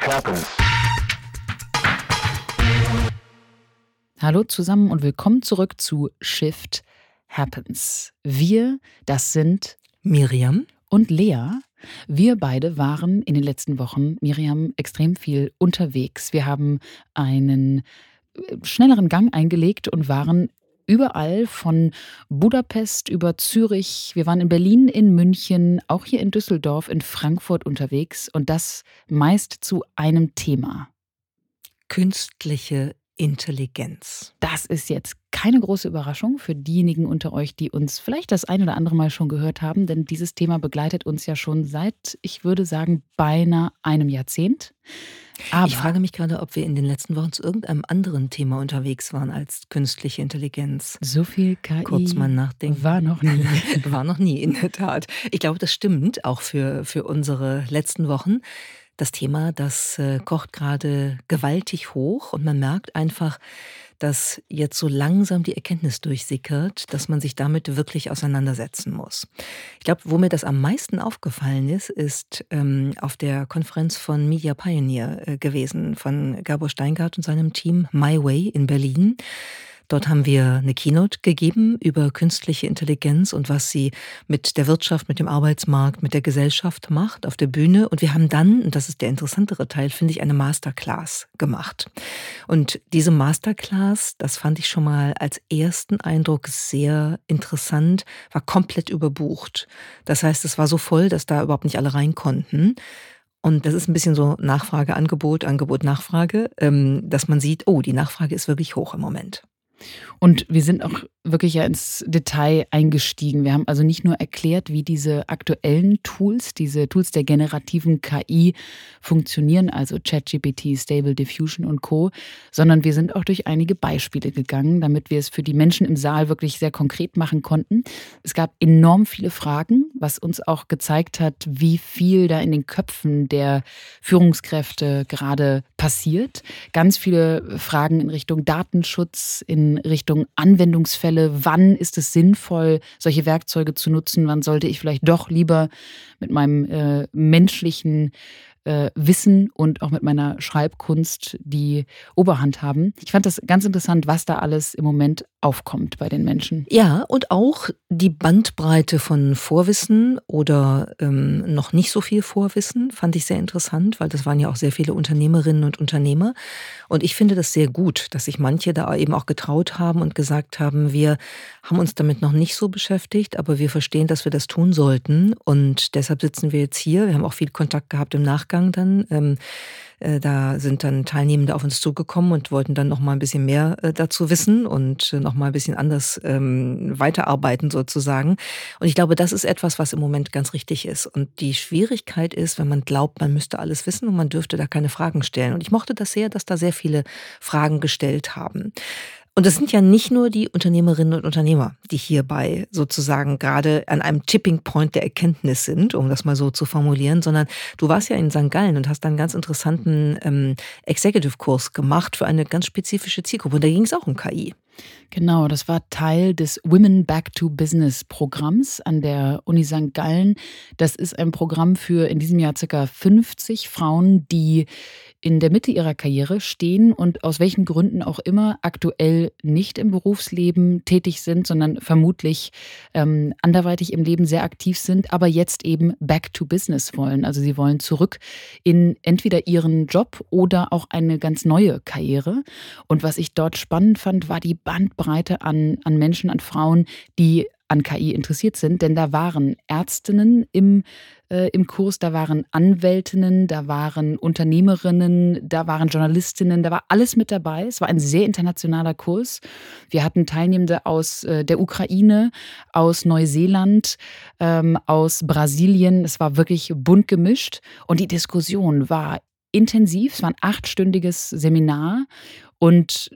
Happens. Hallo zusammen und willkommen zurück zu Shift Happens. Wir, das sind Miriam und Lea. Wir beide waren in den letzten Wochen, Miriam, extrem viel unterwegs. Wir haben einen äh, schnelleren Gang eingelegt und waren überall von Budapest über Zürich. Wir waren in Berlin, in München, auch hier in Düsseldorf, in Frankfurt unterwegs und das meist zu einem Thema. Künstliche Intelligenz. Das ist jetzt keine große Überraschung für diejenigen unter euch, die uns vielleicht das ein oder andere Mal schon gehört haben, denn dieses Thema begleitet uns ja schon seit, ich würde sagen, beinahe einem Jahrzehnt. Aber ich frage mich gerade, ob wir in den letzten Wochen zu irgendeinem anderen Thema unterwegs waren als künstliche Intelligenz. So viel KI Kurz mal nachdenken. war noch nie. war noch nie, in der Tat. Ich glaube, das stimmt auch für, für unsere letzten Wochen. Das Thema, das äh, kocht gerade gewaltig hoch und man merkt einfach, dass jetzt so langsam die Erkenntnis durchsickert, dass man sich damit wirklich auseinandersetzen muss. Ich glaube, wo mir das am meisten aufgefallen ist, ist ähm, auf der Konferenz von Media Pioneer äh, gewesen, von Gabor Steingart und seinem Team My Way in Berlin. Dort haben wir eine Keynote gegeben über künstliche Intelligenz und was sie mit der Wirtschaft, mit dem Arbeitsmarkt, mit der Gesellschaft macht auf der Bühne. Und wir haben dann, und das ist der interessantere Teil, finde ich, eine Masterclass gemacht. Und diese Masterclass, das fand ich schon mal als ersten Eindruck sehr interessant, war komplett überbucht. Das heißt, es war so voll, dass da überhaupt nicht alle rein konnten. Und das ist ein bisschen so Nachfrage, Angebot, Angebot, Nachfrage, ähm, dass man sieht, oh, die Nachfrage ist wirklich hoch im Moment. Und wir sind auch wirklich ja ins Detail eingestiegen. Wir haben also nicht nur erklärt, wie diese aktuellen Tools, diese Tools der generativen KI funktionieren, also ChatGPT, Stable Diffusion und Co., sondern wir sind auch durch einige Beispiele gegangen, damit wir es für die Menschen im Saal wirklich sehr konkret machen konnten. Es gab enorm viele Fragen, was uns auch gezeigt hat, wie viel da in den Köpfen der Führungskräfte gerade passiert. Ganz viele Fragen in Richtung Datenschutz, in Richtung Anwendungsfälle. Wann ist es sinnvoll, solche Werkzeuge zu nutzen? Wann sollte ich vielleicht doch lieber mit meinem äh, menschlichen äh, Wissen und auch mit meiner Schreibkunst die Oberhand haben. Ich fand das ganz interessant, was da alles im Moment aufkommt bei den Menschen. Ja, und auch die Bandbreite von Vorwissen oder ähm, noch nicht so viel Vorwissen fand ich sehr interessant, weil das waren ja auch sehr viele Unternehmerinnen und Unternehmer. Und ich finde das sehr gut, dass sich manche da eben auch getraut haben und gesagt haben, wir haben uns damit noch nicht so beschäftigt, aber wir verstehen, dass wir das tun sollten. Und deshalb sitzen wir jetzt hier. Wir haben auch viel Kontakt gehabt im Nachgang dann. Ähm, äh, da sind dann Teilnehmende auf uns zugekommen und wollten dann noch mal ein bisschen mehr äh, dazu wissen und äh, noch mal ein bisschen anders ähm, weiterarbeiten sozusagen. Und ich glaube, das ist etwas, was im Moment ganz richtig ist. Und die Schwierigkeit ist, wenn man glaubt, man müsste alles wissen und man dürfte da keine Fragen stellen. Und ich mochte das sehr, dass da sehr viele Fragen gestellt haben. Und es sind ja nicht nur die Unternehmerinnen und Unternehmer, die hierbei sozusagen gerade an einem Tipping Point der Erkenntnis sind, um das mal so zu formulieren, sondern du warst ja in St. Gallen und hast einen ganz interessanten ähm, Executive-Kurs gemacht für eine ganz spezifische Zielgruppe. Und da ging es auch um KI. Genau, das war Teil des Women Back to Business Programms an der Uni St. Gallen. Das ist ein Programm für in diesem Jahr circa 50 Frauen, die in der Mitte ihrer Karriere stehen und aus welchen Gründen auch immer aktuell nicht im Berufsleben tätig sind, sondern vermutlich ähm, anderweitig im Leben sehr aktiv sind, aber jetzt eben back to business wollen. Also sie wollen zurück in entweder ihren Job oder auch eine ganz neue Karriere. Und was ich dort spannend fand, war die Bandbreite an, an Menschen, an Frauen, die an KI interessiert sind, denn da waren Ärztinnen im, äh, im Kurs, da waren Anwältinnen, da waren Unternehmerinnen, da waren Journalistinnen, da war alles mit dabei. Es war ein sehr internationaler Kurs. Wir hatten Teilnehmende aus äh, der Ukraine, aus Neuseeland, ähm, aus Brasilien. Es war wirklich bunt gemischt und die Diskussion war intensiv. Es war ein achtstündiges Seminar und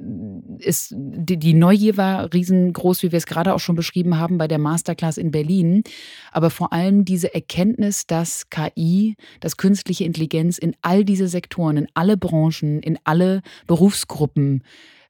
ist, die, die Neugier war riesengroß, wie wir es gerade auch schon beschrieben haben bei der Masterclass in Berlin. Aber vor allem diese Erkenntnis, dass KI, dass künstliche Intelligenz in all diese Sektoren, in alle Branchen, in alle Berufsgruppen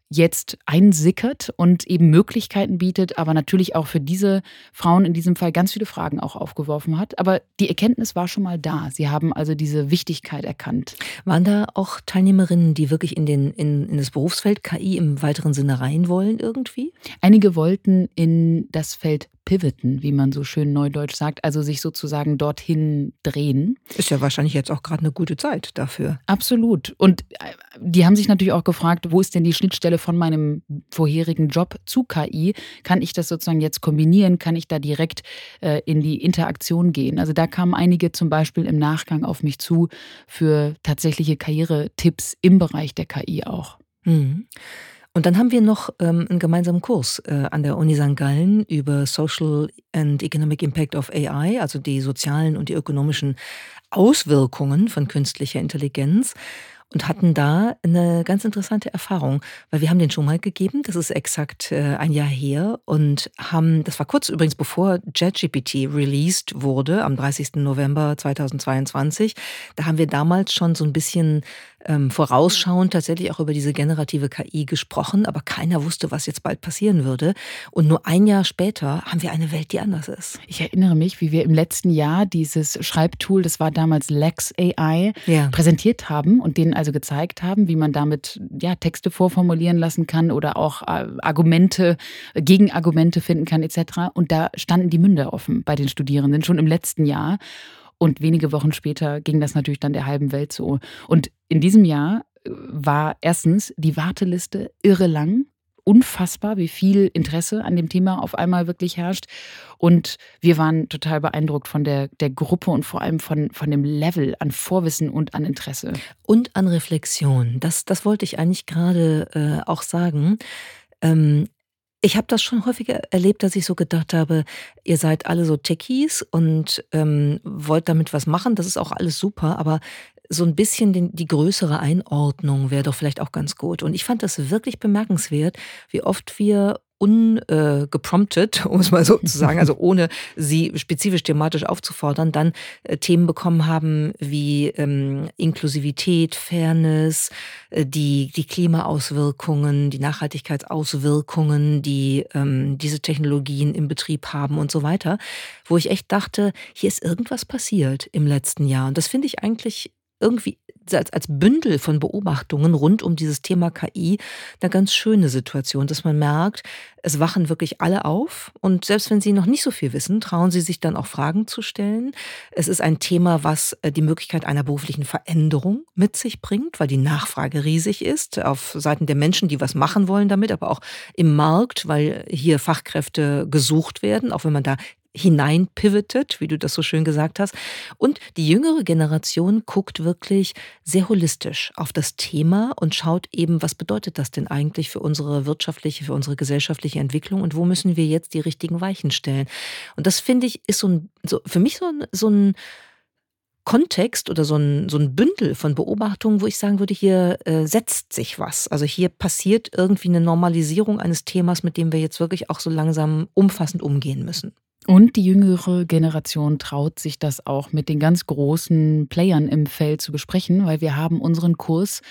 jetzt einsickert und eben Möglichkeiten bietet, aber natürlich auch für diese Frauen in diesem Fall ganz viele Fragen auch aufgeworfen hat. Aber die Erkenntnis war schon mal da. Sie haben also diese Wichtigkeit erkannt. Waren da auch Teilnehmerinnen, die wirklich in, den, in, in das Berufsfeld KI im weiteren Sinne rein wollen irgendwie? Einige wollten in das Feld pivoten, wie man so schön neudeutsch sagt, also sich sozusagen dorthin drehen. Ist ja wahrscheinlich jetzt auch gerade eine gute Zeit dafür. Absolut. Und äh, die haben sich natürlich auch gefragt, wo ist denn die Schnittstelle von meinem vorherigen Job zu KI? Kann ich das sozusagen jetzt kombinieren? Kann ich da direkt äh, in die Interaktion gehen? Also da kamen einige zum Beispiel im Nachgang auf mich zu für tatsächliche Karrieretipps im Bereich der KI auch. Mhm. Und dann haben wir noch ähm, einen gemeinsamen Kurs äh, an der Uni St. Gallen über Social and Economic Impact of AI, also die sozialen und die ökonomischen Auswirkungen von künstlicher Intelligenz und hatten da eine ganz interessante Erfahrung, weil wir haben den schon mal gegeben, das ist exakt äh, ein Jahr her und haben, das war kurz übrigens bevor JetGPT released wurde, am 30. November 2022, da haben wir damals schon so ein bisschen ähm, vorausschauend tatsächlich auch über diese generative KI gesprochen, aber keiner wusste, was jetzt bald passieren würde. Und nur ein Jahr später haben wir eine Welt, die anders ist. Ich erinnere mich, wie wir im letzten Jahr dieses Schreibtool, das war damals Lex AI, ja. präsentiert haben und denen also gezeigt haben, wie man damit ja, Texte vorformulieren lassen kann oder auch äh, Argumente, Gegenargumente finden kann etc. Und da standen die Münder offen bei den Studierenden schon im letzten Jahr. Und wenige Wochen später ging das natürlich dann der halben Welt so. Und in diesem Jahr äh, war erstens die Warteliste irre lang. Unfassbar, wie viel Interesse an dem Thema auf einmal wirklich herrscht. Und wir waren total beeindruckt von der, der Gruppe und vor allem von, von dem Level an Vorwissen und an Interesse. Und an Reflexion. Das, das wollte ich eigentlich gerade äh, auch sagen. Ähm, ich habe das schon häufiger erlebt, dass ich so gedacht habe, ihr seid alle so Techies und ähm, wollt damit was machen. Das ist auch alles super, aber so ein bisschen den, die größere Einordnung wäre doch vielleicht auch ganz gut. Und ich fand das wirklich bemerkenswert, wie oft wir ungepromptet, äh, um es mal so zu sagen, also ohne sie spezifisch thematisch aufzufordern, dann äh, Themen bekommen haben wie ähm, Inklusivität, Fairness, äh, die, die Klimaauswirkungen, die Nachhaltigkeitsauswirkungen, die ähm, diese Technologien im Betrieb haben und so weiter, wo ich echt dachte, hier ist irgendwas passiert im letzten Jahr. Und das finde ich eigentlich irgendwie als, als Bündel von Beobachtungen rund um dieses Thema KI eine ganz schöne Situation, dass man merkt, es wachen wirklich alle auf und selbst wenn sie noch nicht so viel wissen, trauen sie sich dann auch Fragen zu stellen. Es ist ein Thema, was äh, die Möglichkeit einer beruflichen Veränderung mit sich bringt, weil die Nachfrage riesig ist auf Seiten der Menschen, die was machen wollen damit, aber auch im Markt, weil hier Fachkräfte gesucht werden, auch wenn man da hineinpivotet, wie du das so schön gesagt hast. Und die jüngere Generation guckt wirklich sehr holistisch auf das Thema und schaut eben, was bedeutet das denn eigentlich für unsere wirtschaftliche, für unsere gesellschaftliche Entwicklung und wo müssen wir jetzt die richtigen Weichen stellen. Und das finde ich ist so, ein, so für mich so ein, so ein Kontext oder so ein, so ein Bündel von Beobachtungen, wo ich sagen würde, hier äh, setzt sich was. Also hier passiert irgendwie eine Normalisierung eines Themas, mit dem wir jetzt wirklich auch so langsam umfassend umgehen müssen. Und die jüngere Generation traut sich das auch mit den ganz großen Playern im Feld zu besprechen, weil wir haben unseren Kurs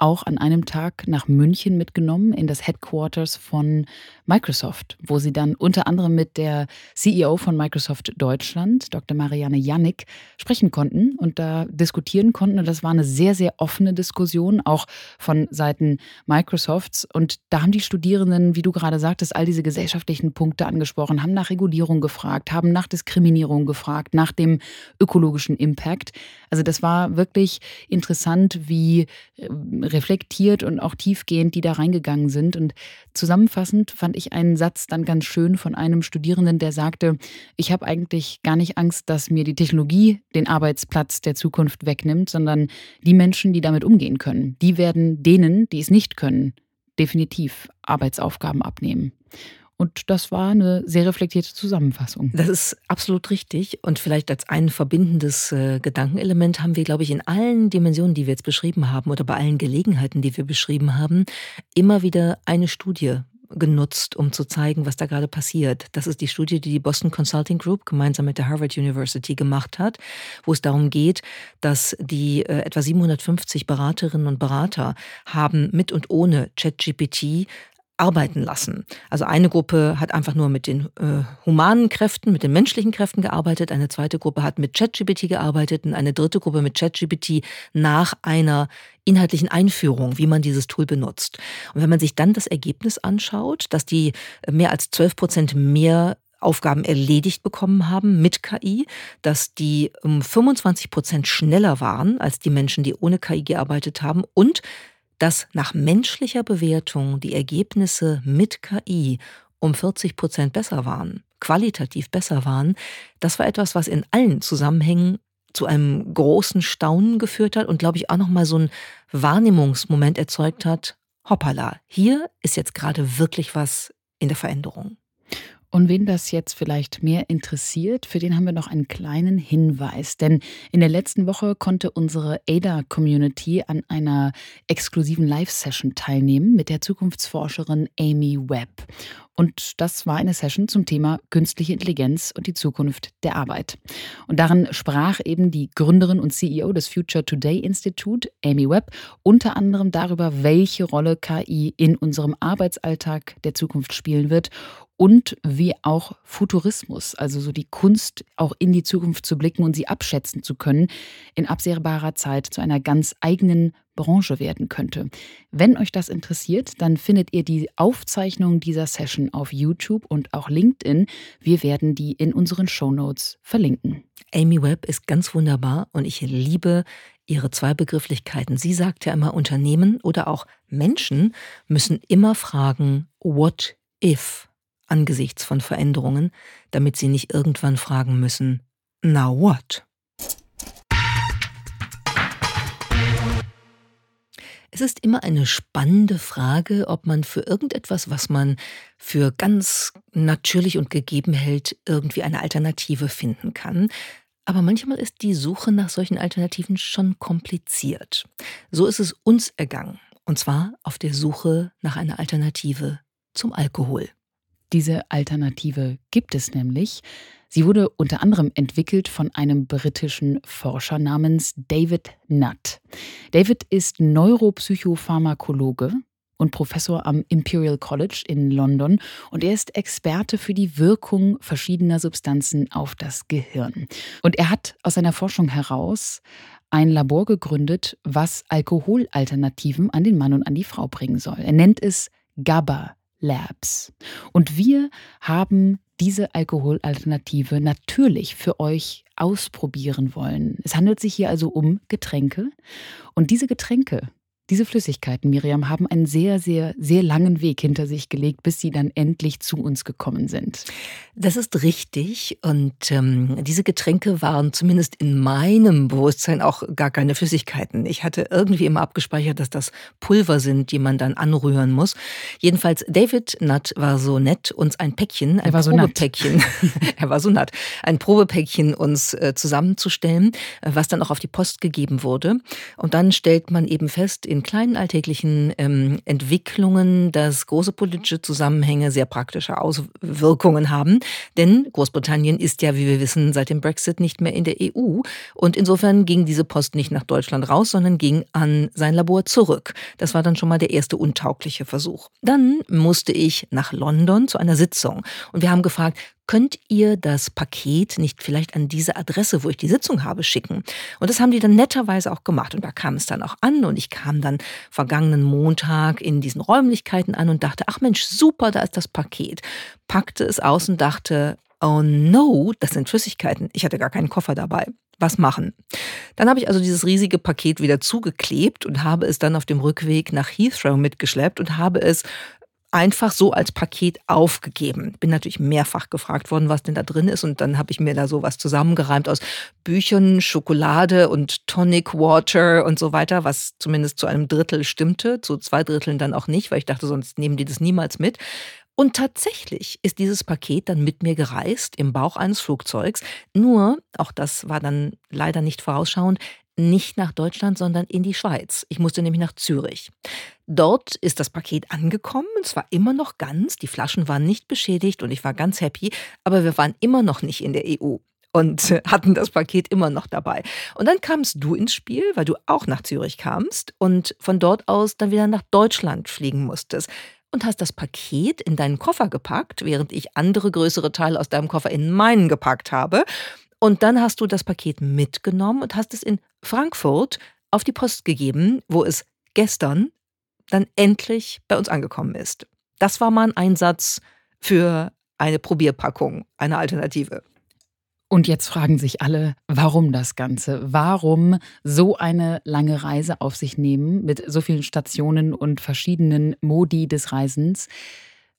auch an einem Tag nach München mitgenommen in das Headquarters von Microsoft, wo sie dann unter anderem mit der CEO von Microsoft Deutschland, Dr. Marianne Jannik, sprechen konnten und da diskutieren konnten. Und das war eine sehr, sehr offene Diskussion, auch von Seiten Microsofts. Und da haben die Studierenden, wie du gerade sagtest, all diese gesellschaftlichen Punkte angesprochen, haben nach Regulierung gefragt, haben nach Diskriminierung gefragt, nach dem ökologischen Impact. Also das war wirklich interessant, wie äh, reflektiert und auch tiefgehend die da reingegangen sind. Und zusammenfassend fand ich einen Satz dann ganz schön von einem Studierenden, der sagte, ich habe eigentlich gar nicht Angst, dass mir die Technologie den Arbeitsplatz der Zukunft wegnimmt, sondern die Menschen, die damit umgehen können, die werden denen, die es nicht können, definitiv Arbeitsaufgaben abnehmen. Und das war eine sehr reflektierte Zusammenfassung. Das ist absolut richtig. Und vielleicht als ein verbindendes äh, Gedankenelement haben wir, glaube ich, in allen Dimensionen, die wir jetzt beschrieben haben oder bei allen Gelegenheiten, die wir beschrieben haben, immer wieder eine Studie genutzt, um zu zeigen, was da gerade passiert. Das ist die Studie, die die Boston Consulting Group gemeinsam mit der Harvard University gemacht hat, wo es darum geht, dass die äh, etwa 750 Beraterinnen und Berater haben mit und ohne ChatGPT arbeiten lassen. Also eine Gruppe hat einfach nur mit den äh, humanen Kräften, mit den menschlichen Kräften gearbeitet, eine zweite Gruppe hat mit ChatGPT gearbeitet und eine dritte Gruppe mit ChatGPT nach einer inhaltlichen Einführung, wie man dieses Tool benutzt. Und wenn man sich dann das Ergebnis anschaut, dass die mehr als 12 Prozent mehr Aufgaben erledigt bekommen haben mit KI, dass die um 25 Prozent schneller waren als die Menschen, die ohne KI gearbeitet haben und dass nach menschlicher Bewertung die Ergebnisse mit KI um 40 Prozent besser waren, qualitativ besser waren, das war etwas, was in allen Zusammenhängen zu einem großen Staunen geführt hat und, glaube ich, auch nochmal so einen Wahrnehmungsmoment erzeugt hat. Hoppala, hier ist jetzt gerade wirklich was in der Veränderung. Und wen das jetzt vielleicht mehr interessiert, für den haben wir noch einen kleinen Hinweis. Denn in der letzten Woche konnte unsere ADA-Community an einer exklusiven Live-Session teilnehmen mit der Zukunftsforscherin Amy Webb. Und das war eine Session zum Thema künstliche Intelligenz und die Zukunft der Arbeit. Und darin sprach eben die Gründerin und CEO des Future Today Institute, Amy Webb, unter anderem darüber, welche Rolle KI in unserem Arbeitsalltag der Zukunft spielen wird und wie auch Futurismus, also so die Kunst, auch in die Zukunft zu blicken und sie abschätzen zu können, in absehbarer Zeit zu einer ganz eigenen Branche werden könnte. Wenn euch das interessiert, dann findet ihr die Aufzeichnung dieser Session auf YouTube und auch LinkedIn. Wir werden die in unseren Show Notes verlinken. Amy Webb ist ganz wunderbar und ich liebe ihre zwei Begrifflichkeiten. Sie sagt ja immer, Unternehmen oder auch Menschen müssen immer fragen, what if? Angesichts von Veränderungen, damit sie nicht irgendwann fragen müssen, now what? Es ist immer eine spannende Frage, ob man für irgendetwas, was man für ganz natürlich und gegeben hält, irgendwie eine Alternative finden kann. Aber manchmal ist die Suche nach solchen Alternativen schon kompliziert. So ist es uns ergangen. Und zwar auf der Suche nach einer Alternative zum Alkohol. Diese Alternative gibt es nämlich. Sie wurde unter anderem entwickelt von einem britischen Forscher namens David Nutt. David ist Neuropsychopharmakologe und Professor am Imperial College in London und er ist Experte für die Wirkung verschiedener Substanzen auf das Gehirn. Und er hat aus seiner Forschung heraus ein Labor gegründet, was Alkoholalternativen an den Mann und an die Frau bringen soll. Er nennt es GABA Labs. Und wir haben diese Alkoholalternative natürlich für euch ausprobieren wollen. Es handelt sich hier also um Getränke. Und diese Getränke, diese Flüssigkeiten, Miriam, haben einen sehr, sehr, sehr langen Weg hinter sich gelegt, bis sie dann endlich zu uns gekommen sind. Das ist richtig. Und ähm, diese Getränke waren zumindest in meinem Bewusstsein auch gar keine Flüssigkeiten. Ich hatte irgendwie immer abgespeichert, dass das Pulver sind, die man dann anrühren muss. Jedenfalls, David Nutt war so nett, uns ein Päckchen, ein er Probepäckchen, er war so nett, ein Probepäckchen uns äh, zusammenzustellen, äh, was dann auch auf die Post gegeben wurde. Und dann stellt man eben fest, in kleinen alltäglichen ähm, Entwicklungen, dass große politische Zusammenhänge sehr praktische Auswirkungen haben. Denn Großbritannien ist ja, wie wir wissen, seit dem Brexit nicht mehr in der EU. Und insofern ging diese Post nicht nach Deutschland raus, sondern ging an sein Labor zurück. Das war dann schon mal der erste untaugliche Versuch. Dann musste ich nach London zu einer Sitzung. Und wir haben gefragt, könnt ihr das Paket nicht vielleicht an diese Adresse, wo ich die Sitzung habe, schicken? Und das haben die dann netterweise auch gemacht. Und da kam es dann auch an und ich kam dann vergangenen Montag in diesen Räumlichkeiten an und dachte, ach Mensch, super, da ist das Paket. Packte es aus und dachte, oh no, das sind Flüssigkeiten. Ich hatte gar keinen Koffer dabei. Was machen? Dann habe ich also dieses riesige Paket wieder zugeklebt und habe es dann auf dem Rückweg nach Heathrow mitgeschleppt und habe es einfach so als Paket aufgegeben. Bin natürlich mehrfach gefragt worden, was denn da drin ist. Und dann habe ich mir da sowas zusammengereimt aus Büchern, Schokolade und Tonic Water und so weiter, was zumindest zu einem Drittel stimmte, zu zwei Dritteln dann auch nicht, weil ich dachte, sonst nehmen die das niemals mit. Und tatsächlich ist dieses Paket dann mit mir gereist im Bauch eines Flugzeugs. Nur, auch das war dann leider nicht vorausschauend, nicht nach Deutschland, sondern in die Schweiz. Ich musste nämlich nach Zürich. Dort ist das Paket angekommen, und zwar immer noch ganz. Die Flaschen waren nicht beschädigt und ich war ganz happy, aber wir waren immer noch nicht in der EU und hatten das Paket immer noch dabei. Und dann kamst du ins Spiel, weil du auch nach Zürich kamst und von dort aus dann wieder nach Deutschland fliegen musstest und hast das Paket in deinen Koffer gepackt, während ich andere größere Teile aus deinem Koffer in meinen gepackt habe. Und dann hast du das Paket mitgenommen und hast es in Frankfurt auf die Post gegeben, wo es gestern dann endlich bei uns angekommen ist. Das war mal ein Einsatz für eine Probierpackung, eine Alternative. Und jetzt fragen sich alle, warum das Ganze? Warum so eine lange Reise auf sich nehmen mit so vielen Stationen und verschiedenen Modi des Reisens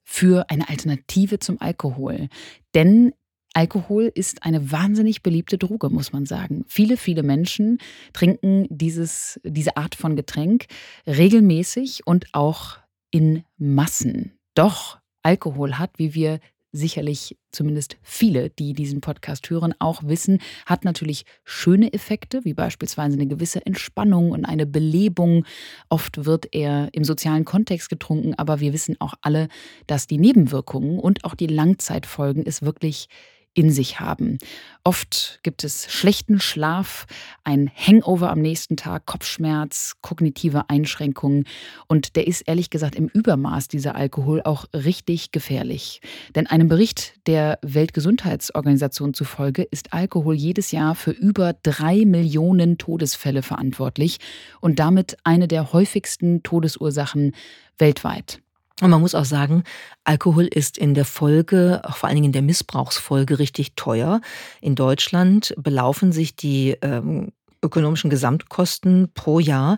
für eine Alternative zum Alkohol? Denn Alkohol ist eine wahnsinnig beliebte Droge, muss man sagen. Viele, viele Menschen trinken dieses, diese Art von Getränk regelmäßig und auch in Massen. Doch Alkohol hat, wie wir sicherlich zumindest viele, die diesen Podcast hören, auch wissen, hat natürlich schöne Effekte, wie beispielsweise eine gewisse Entspannung und eine Belebung. Oft wird er im sozialen Kontext getrunken, aber wir wissen auch alle, dass die Nebenwirkungen und auch die Langzeitfolgen es wirklich in sich haben. Oft gibt es schlechten Schlaf, ein Hangover am nächsten Tag, Kopfschmerz, kognitive Einschränkungen und der ist ehrlich gesagt im Übermaß dieser Alkohol auch richtig gefährlich. Denn einem Bericht der Weltgesundheitsorganisation zufolge ist Alkohol jedes Jahr für über drei Millionen Todesfälle verantwortlich und damit eine der häufigsten Todesursachen weltweit. Und man muss auch sagen, Alkohol ist in der Folge, vor allen Dingen in der Missbrauchsfolge, richtig teuer. In Deutschland belaufen sich die ähm, ökonomischen Gesamtkosten pro Jahr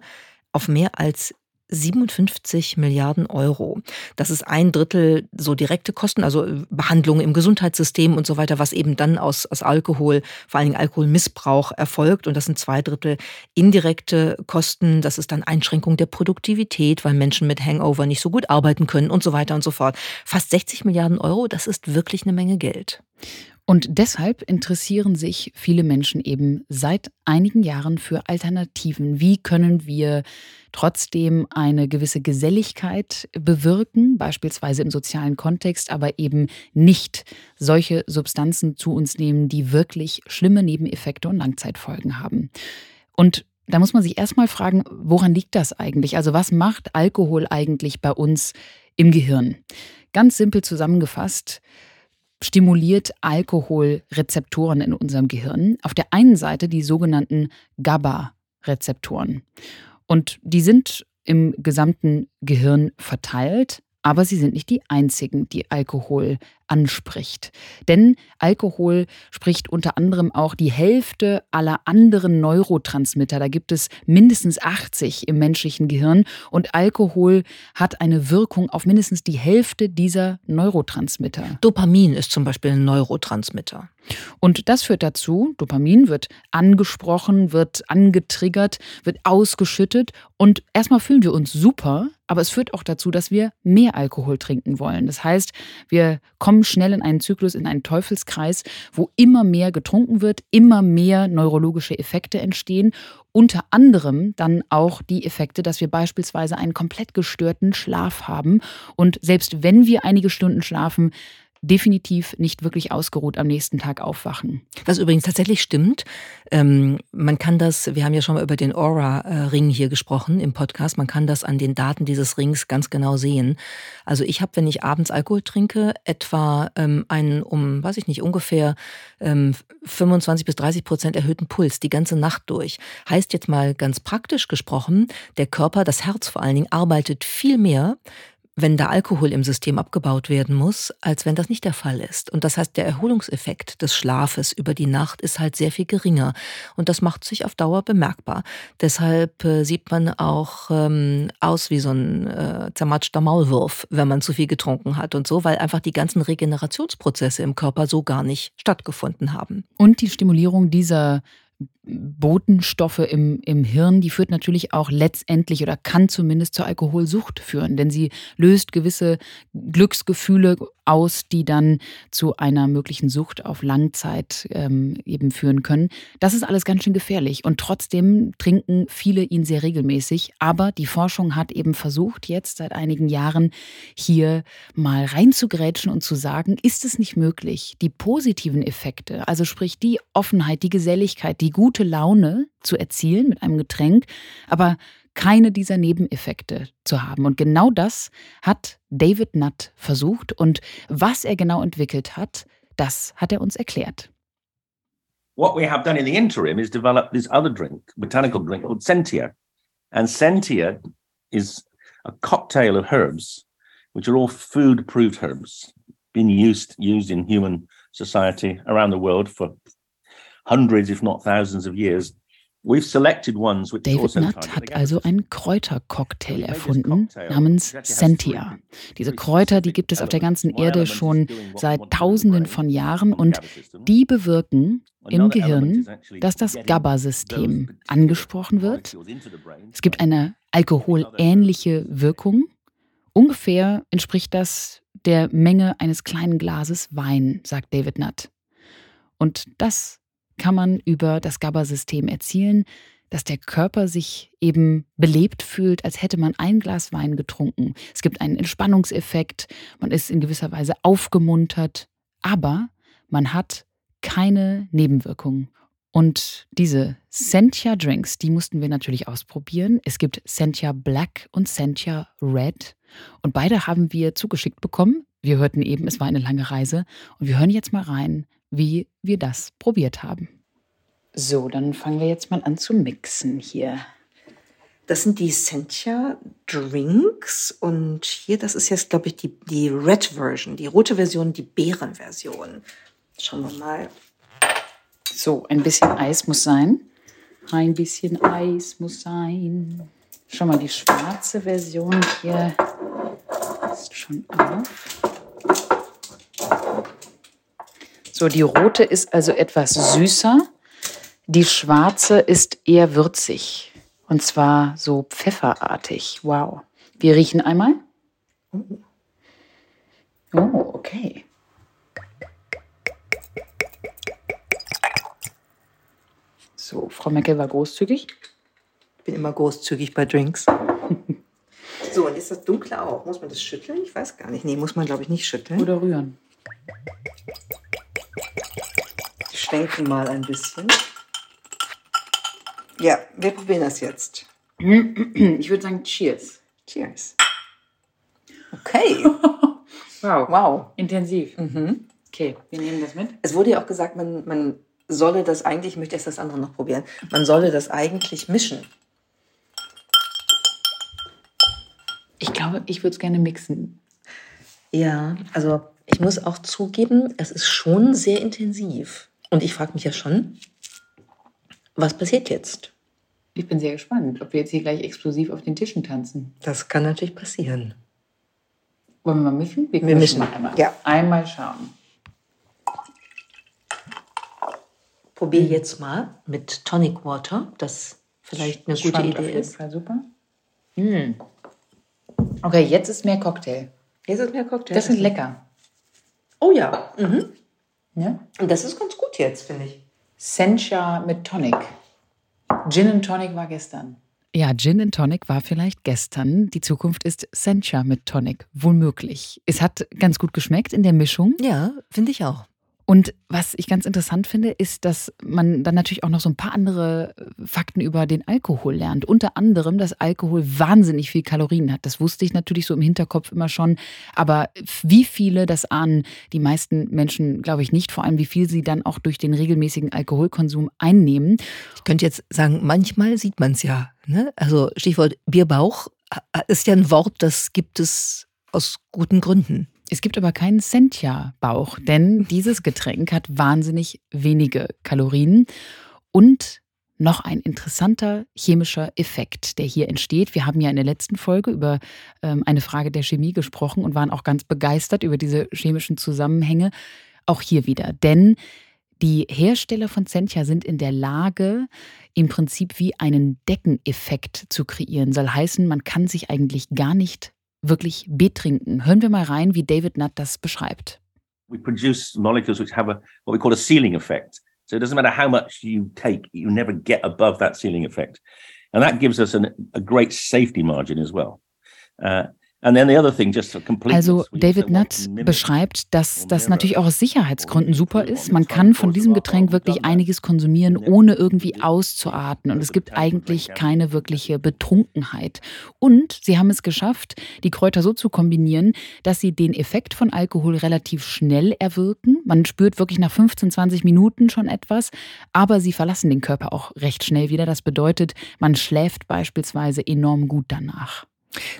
auf mehr als 57 Milliarden Euro. Das ist ein Drittel so direkte Kosten, also Behandlungen im Gesundheitssystem und so weiter, was eben dann aus, aus Alkohol, vor allen Dingen Alkoholmissbrauch erfolgt. Und das sind zwei Drittel indirekte Kosten. Das ist dann Einschränkung der Produktivität, weil Menschen mit Hangover nicht so gut arbeiten können und so weiter und so fort. Fast 60 Milliarden Euro, das ist wirklich eine Menge Geld. Und deshalb interessieren sich viele Menschen eben seit einigen Jahren für Alternativen. Wie können wir trotzdem eine gewisse Geselligkeit bewirken, beispielsweise im sozialen Kontext, aber eben nicht solche Substanzen zu uns nehmen, die wirklich schlimme Nebeneffekte und Langzeitfolgen haben. Und da muss man sich erstmal fragen, woran liegt das eigentlich? Also was macht Alkohol eigentlich bei uns im Gehirn? Ganz simpel zusammengefasst, stimuliert Alkohol Rezeptoren in unserem Gehirn. Auf der einen Seite die sogenannten GABA-Rezeptoren. Und die sind im gesamten Gehirn verteilt, aber sie sind nicht die einzigen, die Alkohol anspricht. Denn Alkohol spricht unter anderem auch die Hälfte aller anderen Neurotransmitter. Da gibt es mindestens 80 im menschlichen Gehirn und Alkohol hat eine Wirkung auf mindestens die Hälfte dieser Neurotransmitter. Dopamin ist zum Beispiel ein Neurotransmitter. Und das führt dazu, Dopamin wird angesprochen, wird angetriggert, wird ausgeschüttet und erstmal fühlen wir uns super, aber es führt auch dazu, dass wir mehr Alkohol trinken wollen. Das heißt, wir kommen schnell in einen Zyklus, in einen Teufelskreis, wo immer mehr getrunken wird, immer mehr neurologische Effekte entstehen. Unter anderem dann auch die Effekte, dass wir beispielsweise einen komplett gestörten Schlaf haben. Und selbst wenn wir einige Stunden schlafen, definitiv nicht wirklich ausgeruht am nächsten Tag aufwachen. Was übrigens tatsächlich stimmt. Ähm, man kann das, wir haben ja schon mal über den Aura-Ring hier gesprochen im Podcast, man kann das an den Daten dieses Rings ganz genau sehen. Also ich habe, wenn ich abends Alkohol trinke, etwa ähm, einen um, weiß ich nicht, ungefähr ähm, 25 bis 30 Prozent erhöhten Puls die ganze Nacht durch. Heißt jetzt mal ganz praktisch gesprochen, der Körper, das Herz vor allen Dingen, arbeitet viel mehr, wenn da Alkohol im System abgebaut werden muss, als wenn das nicht der Fall ist. Und das heißt, der Erholungseffekt des Schlafes über die Nacht ist halt sehr viel geringer. Und das macht sich auf Dauer bemerkbar. Deshalb äh, sieht man auch ähm, aus wie so ein äh, zermatschter Maulwurf, wenn man zu viel getrunken hat und so, weil einfach die ganzen Regenerationsprozesse im Körper so gar nicht stattgefunden haben. Und die Stimulierung dieser Botenstoffe im, im Hirn, die führt natürlich auch letztendlich oder kann zumindest zur Alkoholsucht führen, denn sie löst gewisse Glücksgefühle aus, die dann zu einer möglichen Sucht auf Langzeit ähm, eben führen können. Das ist alles ganz schön gefährlich und trotzdem trinken viele ihn sehr regelmäßig. Aber die Forschung hat eben versucht, jetzt seit einigen Jahren hier mal reinzugrätschen und zu sagen, ist es nicht möglich, die positiven Effekte, also sprich die Offenheit, die Geselligkeit, die gute Laune zu erzielen mit einem Getränk, aber keine dieser Nebeneffekte zu haben. Und genau das hat David Nutt versucht. Und was er genau entwickelt hat, das hat er uns erklärt. What we have done in the interim is develop this other drink, botanical drink called Sentia. And Sentia is a cocktail of herbs, which are all food-approved herbs, been used used in human society around the world for hundreds, if not thousands of years. David Nutt hat also einen Kräutercocktail erfunden namens Sentia. Diese Kräuter, die gibt es auf der ganzen Erde schon seit Tausenden von Jahren und die bewirken im Gehirn, dass das GABA-System angesprochen wird. Es gibt eine alkoholähnliche Wirkung. Ungefähr entspricht das der Menge eines kleinen Glases Wein, sagt David Nutt. Und das kann man über das GABA-System erzielen, dass der Körper sich eben belebt fühlt, als hätte man ein Glas Wein getrunken. Es gibt einen Entspannungseffekt, man ist in gewisser Weise aufgemuntert, aber man hat keine Nebenwirkungen. Und diese Sentia Drinks, die mussten wir natürlich ausprobieren. Es gibt Sentia Black und Sentia Red. Und beide haben wir zugeschickt bekommen. Wir hörten eben, es war eine lange Reise. Und wir hören jetzt mal rein, wie wir das probiert haben. So, dann fangen wir jetzt mal an zu mixen hier. Das sind die Sentia Drinks und hier, das ist jetzt, glaube ich, die, die Red Version, die rote Version, die Beerenversion. Schauen wir mal. So, ein bisschen Eis muss sein. Ein bisschen Eis muss sein. Schau mal, die schwarze Version hier ist schon auf. So, die rote ist also etwas süßer. Die schwarze ist eher würzig. Und zwar so pfefferartig. Wow. Wir riechen einmal. Oh, okay. So, Frau Meckel war großzügig. Ich bin immer großzügig bei Drinks. so, und ist das dunkle auch? Muss man das schütteln? Ich weiß gar nicht. Nee, muss man, glaube ich, nicht schütteln. Oder rühren schwenken mal ein bisschen. Ja, wir probieren das jetzt. Ich würde sagen Cheers. Cheers. Okay. wow. Wow. Intensiv. Mhm. Okay, wir nehmen das mit. Es wurde ja auch gesagt, man, man solle das eigentlich, ich möchte erst das andere noch probieren, man solle das eigentlich mischen. Ich glaube, ich würde es gerne mixen. Ja, also ich muss auch zugeben, es ist schon sehr intensiv. Und ich frage mich ja schon, was passiert jetzt? Ich bin sehr gespannt, ob wir jetzt hier gleich explosiv auf den Tischen tanzen. Das kann natürlich passieren. Wollen wir mal mischen? Wir, wir mischen. Mal einmal. Ja. Einmal schauen. Probier jetzt mal mit Tonic Water, das vielleicht eine gute Idee auf jeden ist. Fall super. Mm. Okay, jetzt ist mehr Cocktail. Jetzt ist mehr Cocktail. Das sind lecker. Oh ja. Mhm. Ja? Und das ist ganz gut jetzt, finde ich. Sencha mit Tonic. Gin and Tonic war gestern. Ja, Gin and Tonic war vielleicht gestern. Die Zukunft ist Sencha mit Tonic. Wohl möglich. Es hat ganz gut geschmeckt in der Mischung. Ja, finde ich auch. Und was ich ganz interessant finde, ist, dass man dann natürlich auch noch so ein paar andere äh, Fakten über den Alkohol lernt. Unter anderem, dass Alkohol wahnsinnig viel Kalorien hat. Das wusste ich natürlich so im Hinterkopf immer schon. Aber wie viele, das ahnen die meisten Menschen, glaube ich, nicht. Vor allem, wie viel sie dann auch durch den regelmäßigen Alkoholkonsum einnehmen. Ich könnte jetzt sagen, manchmal sieht man es ja. Ne? Also Stichwort Bierbauch äh, ist ja ein Wort, das gibt es aus guten Gründen. Es gibt aber keinen Sentia-Bauch, denn dieses Getränk hat wahnsinnig wenige Kalorien und noch ein interessanter chemischer Effekt, der hier entsteht. Wir haben ja in der letzten Folge über ähm, eine Frage der Chemie gesprochen und waren auch ganz begeistert über diese chemischen Zusammenhänge. Auch hier wieder. Denn die Hersteller von Sentia sind in der Lage, im Prinzip wie einen Deckeneffekt zu kreieren. Soll heißen, man kann sich eigentlich gar nicht wirklich betrinken. Hören wir mal rein, wie David Nutt das beschreibt. We produce molecules which have a what we call a ceiling effect. So it doesn't matter how much you take, you never get above that ceiling effect. And that gives us an, a great safety margin as well. Uh, also David Nutt beschreibt, dass das natürlich auch aus Sicherheitsgründen super ist. Man kann von diesem Getränk wirklich einiges konsumieren, ohne irgendwie auszuatmen. Und es gibt eigentlich keine wirkliche Betrunkenheit. Und sie haben es geschafft, die Kräuter so zu kombinieren, dass sie den Effekt von Alkohol relativ schnell erwirken. Man spürt wirklich nach 15, 20 Minuten schon etwas, aber sie verlassen den Körper auch recht schnell wieder. Das bedeutet, man schläft beispielsweise enorm gut danach.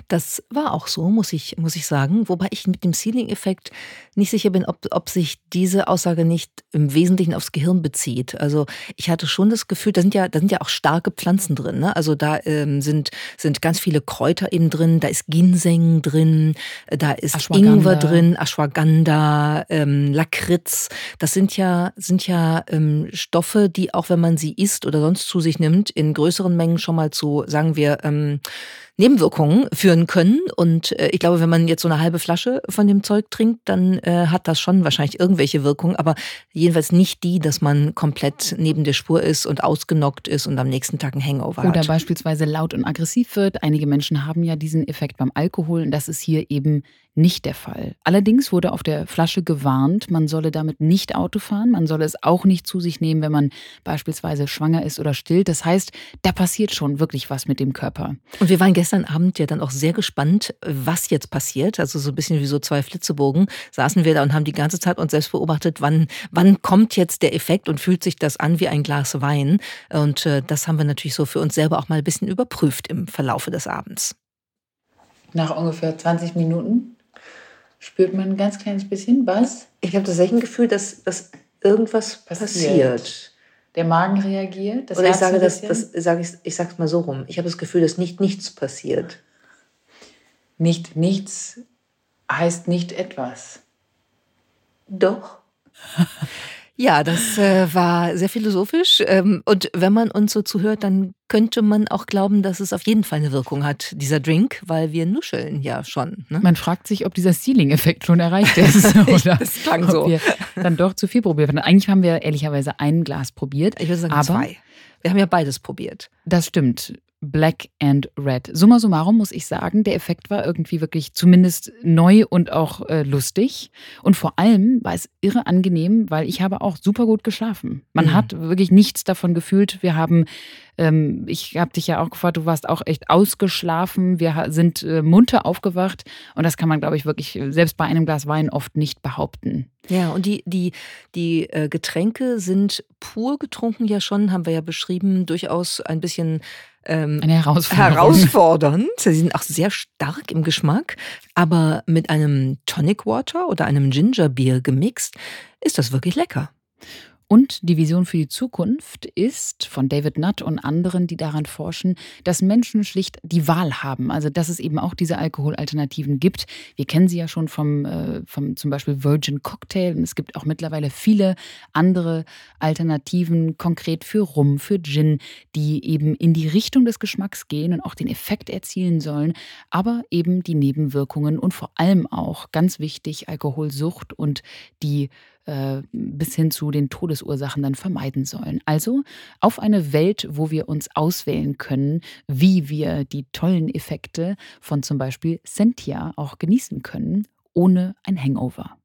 Das war auch so, muss ich, muss ich sagen. Wobei ich mit dem Ceiling-Effekt nicht sicher bin, ob, ob sich diese Aussage nicht im Wesentlichen aufs Gehirn bezieht. Also ich hatte schon das Gefühl, da sind ja, da sind ja auch starke Pflanzen drin. Ne? Also da ähm, sind, sind ganz viele Kräuter eben drin, da ist Ginseng drin, da ist Ingwer drin, Ashwagandha, ähm, Lakritz. Das sind ja, sind ja ähm, Stoffe, die auch wenn man sie isst oder sonst zu sich nimmt, in größeren Mengen schon mal zu, sagen wir, ähm, Nebenwirkungen führen können. Und äh, ich glaube, wenn man jetzt so eine halbe Flasche von dem Zeug trinkt, dann äh, hat das schon wahrscheinlich irgendwelche Wirkungen, aber jedenfalls nicht die, dass man komplett neben der Spur ist und ausgenockt ist und am nächsten Tag ein Hangover hat. Oder beispielsweise laut und aggressiv wird. Einige Menschen haben ja diesen Effekt beim Alkohol und das ist hier eben nicht der Fall. Allerdings wurde auf der Flasche gewarnt, man solle damit nicht Auto fahren, man solle es auch nicht zu sich nehmen, wenn man beispielsweise schwanger ist oder stillt. Das heißt, da passiert schon wirklich was mit dem Körper. Und wir waren gestern Abend ja dann auch sehr gespannt, was jetzt passiert. Also so ein bisschen wie so zwei Flitzebogen saßen wir da und haben die ganze Zeit uns selbst beobachtet, wann, wann kommt jetzt der Effekt und fühlt sich das an wie ein Glas Wein. Und äh, das haben wir natürlich so für uns selber auch mal ein bisschen überprüft im Verlaufe des Abends. Nach ungefähr 20 Minuten spürt man ein ganz kleines bisschen was. Ich habe tatsächlich ein Gefühl, dass, dass irgendwas passiert. passiert. Der Magen reagiert. Das Oder ich sage das, das sage ich, ich sage es mal so rum. Ich habe das Gefühl, dass nicht nichts passiert. Nicht nichts heißt nicht etwas. Doch. Ja, das äh, war sehr philosophisch. Ähm, und wenn man uns so zuhört, dann könnte man auch glauben, dass es auf jeden Fall eine Wirkung hat, dieser Drink, weil wir nuscheln ja schon. Ne? Man fragt sich, ob dieser Ceiling-Effekt schon erreicht ist. oder das klang so. Ob wir dann doch zu viel probiert haben. Eigentlich haben wir ehrlicherweise ein Glas probiert. Ich würde sagen aber zwei. Wir haben ja beides probiert. Das stimmt. Black and Red. Summa summarum muss ich sagen, der Effekt war irgendwie wirklich zumindest neu und auch äh, lustig. Und vor allem war es irre angenehm, weil ich habe auch super gut geschlafen. Man mhm. hat wirklich nichts davon gefühlt. Wir haben ähm, ich habe dich ja auch gefragt, du warst auch echt ausgeschlafen. Wir sind äh, munter aufgewacht und das kann man, glaube ich, wirklich äh, selbst bei einem Glas Wein oft nicht behaupten. Ja, und die, die, die äh, Getränke sind pur getrunken ja schon, haben wir ja beschrieben, durchaus ein bisschen ähm, Eine Herausforderung. herausfordernd. Sie sind auch sehr stark im Geschmack, aber mit einem Tonic Water oder einem Ginger Beer gemixt ist das wirklich lecker. Und die Vision für die Zukunft ist von David Nutt und anderen, die daran forschen, dass Menschen schlicht die Wahl haben. Also dass es eben auch diese Alkoholalternativen gibt. Wir kennen sie ja schon vom, äh, vom zum Beispiel Virgin Cocktail. Und es gibt auch mittlerweile viele andere Alternativen, konkret für Rum, für Gin, die eben in die Richtung des Geschmacks gehen und auch den Effekt erzielen sollen, aber eben die Nebenwirkungen und vor allem auch ganz wichtig Alkoholsucht und die äh, bis hin zu den Todesursachen dann vermeiden sollen. Also auf eine Welt, wo wir uns auswählen können, wie wir die tollen Effekte von zum Beispiel Sentia auch genießen können, ohne ein Hangover.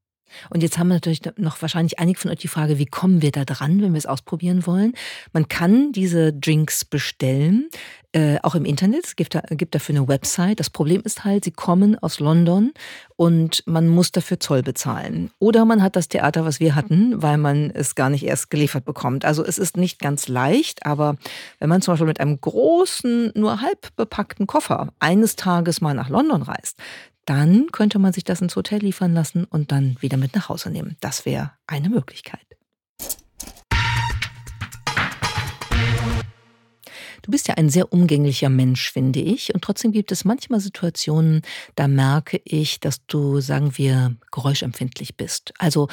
Und jetzt haben wir natürlich noch wahrscheinlich einige von euch die Frage, wie kommen wir da dran, wenn wir es ausprobieren wollen? Man kann diese Drinks bestellen, äh, auch im Internet. Es gibt, da, gibt dafür eine Website. Das Problem ist halt, sie kommen aus London und man muss dafür Zoll bezahlen. Oder man hat das Theater, was wir hatten, weil man es gar nicht erst geliefert bekommt. Also es ist nicht ganz leicht, aber wenn man zum Beispiel mit einem großen, nur halb bepackten Koffer eines Tages mal nach London reist, dann könnte man sich das ins Hotel liefern lassen und dann wieder mit nach Hause nehmen. Das wäre eine Möglichkeit. Du bist ja ein sehr umgänglicher Mensch, finde ich. Und trotzdem gibt es manchmal Situationen, da merke ich, dass du, sagen wir, geräuschempfindlich bist. Also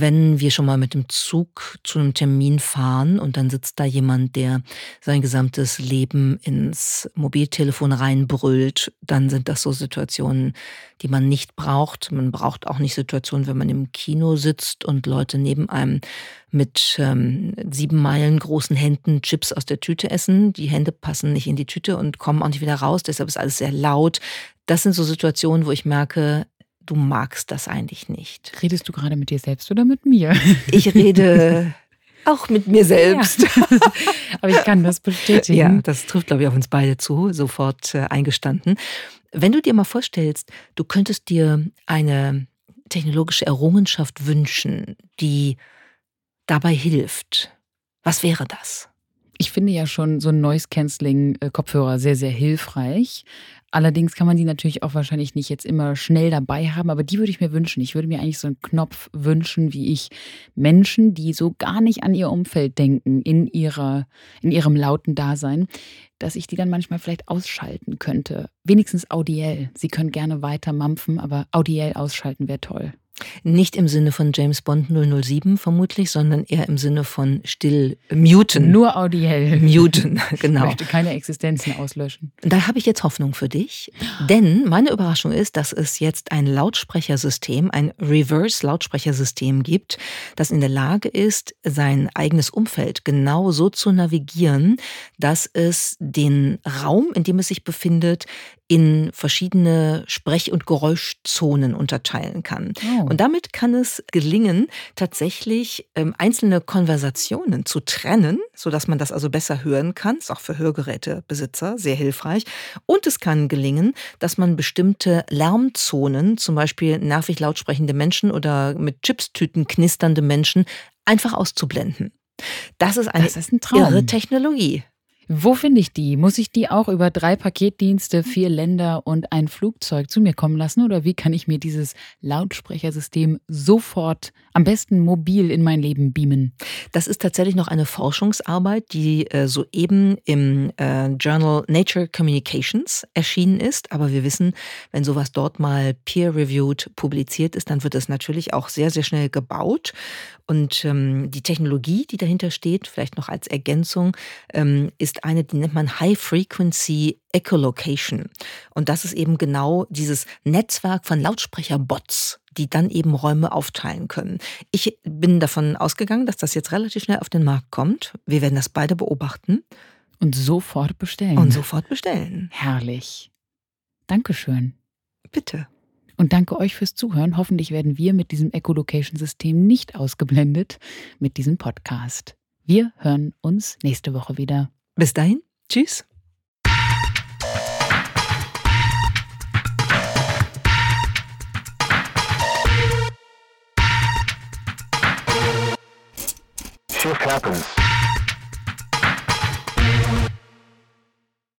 wenn wir schon mal mit dem Zug zu einem Termin fahren und dann sitzt da jemand, der sein gesamtes Leben ins Mobiltelefon reinbrüllt, dann sind das so Situationen, die man nicht braucht. Man braucht auch nicht Situationen, wenn man im Kino sitzt und Leute neben einem mit ähm, sieben Meilen großen Händen Chips aus der Tüte essen. Die Hände passen nicht in die Tüte und kommen auch nicht wieder raus. Deshalb ist alles sehr laut. Das sind so Situationen, wo ich merke, du magst das eigentlich nicht. Redest du gerade mit dir selbst oder mit mir? Ich rede auch mit mir selbst. Ja. Aber ich kann das bestätigen. Ja, das trifft, glaube ich, auf uns beide zu, sofort äh, eingestanden. Wenn du dir mal vorstellst, du könntest dir eine technologische Errungenschaft wünschen, die dabei hilft, was wäre das? Ich finde ja schon so ein Noise-Canceling-Kopfhörer sehr, sehr hilfreich. Allerdings kann man die natürlich auch wahrscheinlich nicht jetzt immer schnell dabei haben, aber die würde ich mir wünschen. Ich würde mir eigentlich so einen Knopf wünschen, wie ich Menschen, die so gar nicht an ihr Umfeld denken in ihrer in ihrem lauten Dasein, dass ich die dann manchmal vielleicht ausschalten könnte. Wenigstens audiell. Sie können gerne weiter mampfen, aber audiell ausschalten wäre toll. Nicht im Sinne von James Bond 007 vermutlich, sondern eher im Sinne von still muten. Nur audiell. Muten, genau. Ich möchte keine Existenzen auslöschen. Da habe ich jetzt Hoffnung für dich, denn meine Überraschung ist, dass es jetzt ein Lautsprechersystem, ein Reverse-Lautsprechersystem gibt, das in der Lage ist, sein eigenes Umfeld genau so zu navigieren, dass es den Raum, in dem es sich befindet, in verschiedene Sprech- und Geräuschzonen unterteilen kann. Oh. Und damit kann es gelingen, tatsächlich ähm, einzelne Konversationen zu trennen, sodass man das also besser hören kann. Ist auch für Hörgerätebesitzer sehr hilfreich. Und es kann gelingen, dass man bestimmte Lärmzonen, zum Beispiel nervig lautsprechende Menschen oder mit Chipstüten knisternde Menschen, einfach auszublenden. Das ist eine das ist ein irre Technologie. Wo finde ich die? Muss ich die auch über drei Paketdienste, vier Länder und ein Flugzeug zu mir kommen lassen? Oder wie kann ich mir dieses Lautsprechersystem sofort, am besten mobil in mein Leben beamen? Das ist tatsächlich noch eine Forschungsarbeit, die äh, soeben im äh, Journal Nature Communications erschienen ist. Aber wir wissen, wenn sowas dort mal peer-reviewed publiziert ist, dann wird es natürlich auch sehr, sehr schnell gebaut. Und ähm, die Technologie, die dahinter steht, vielleicht noch als Ergänzung, ähm, ist eine, die nennt man High Frequency Echolocation. Und das ist eben genau dieses Netzwerk von Lautsprecherbots, die dann eben Räume aufteilen können. Ich bin davon ausgegangen, dass das jetzt relativ schnell auf den Markt kommt. Wir werden das beide beobachten. Und sofort bestellen. Und sofort bestellen. Herrlich. Dankeschön. Bitte. Und danke euch fürs Zuhören. Hoffentlich werden wir mit diesem Echolocation-System nicht ausgeblendet mit diesem Podcast. Wir hören uns nächste Woche wieder. Bis dahin, tschüss. Shift happens.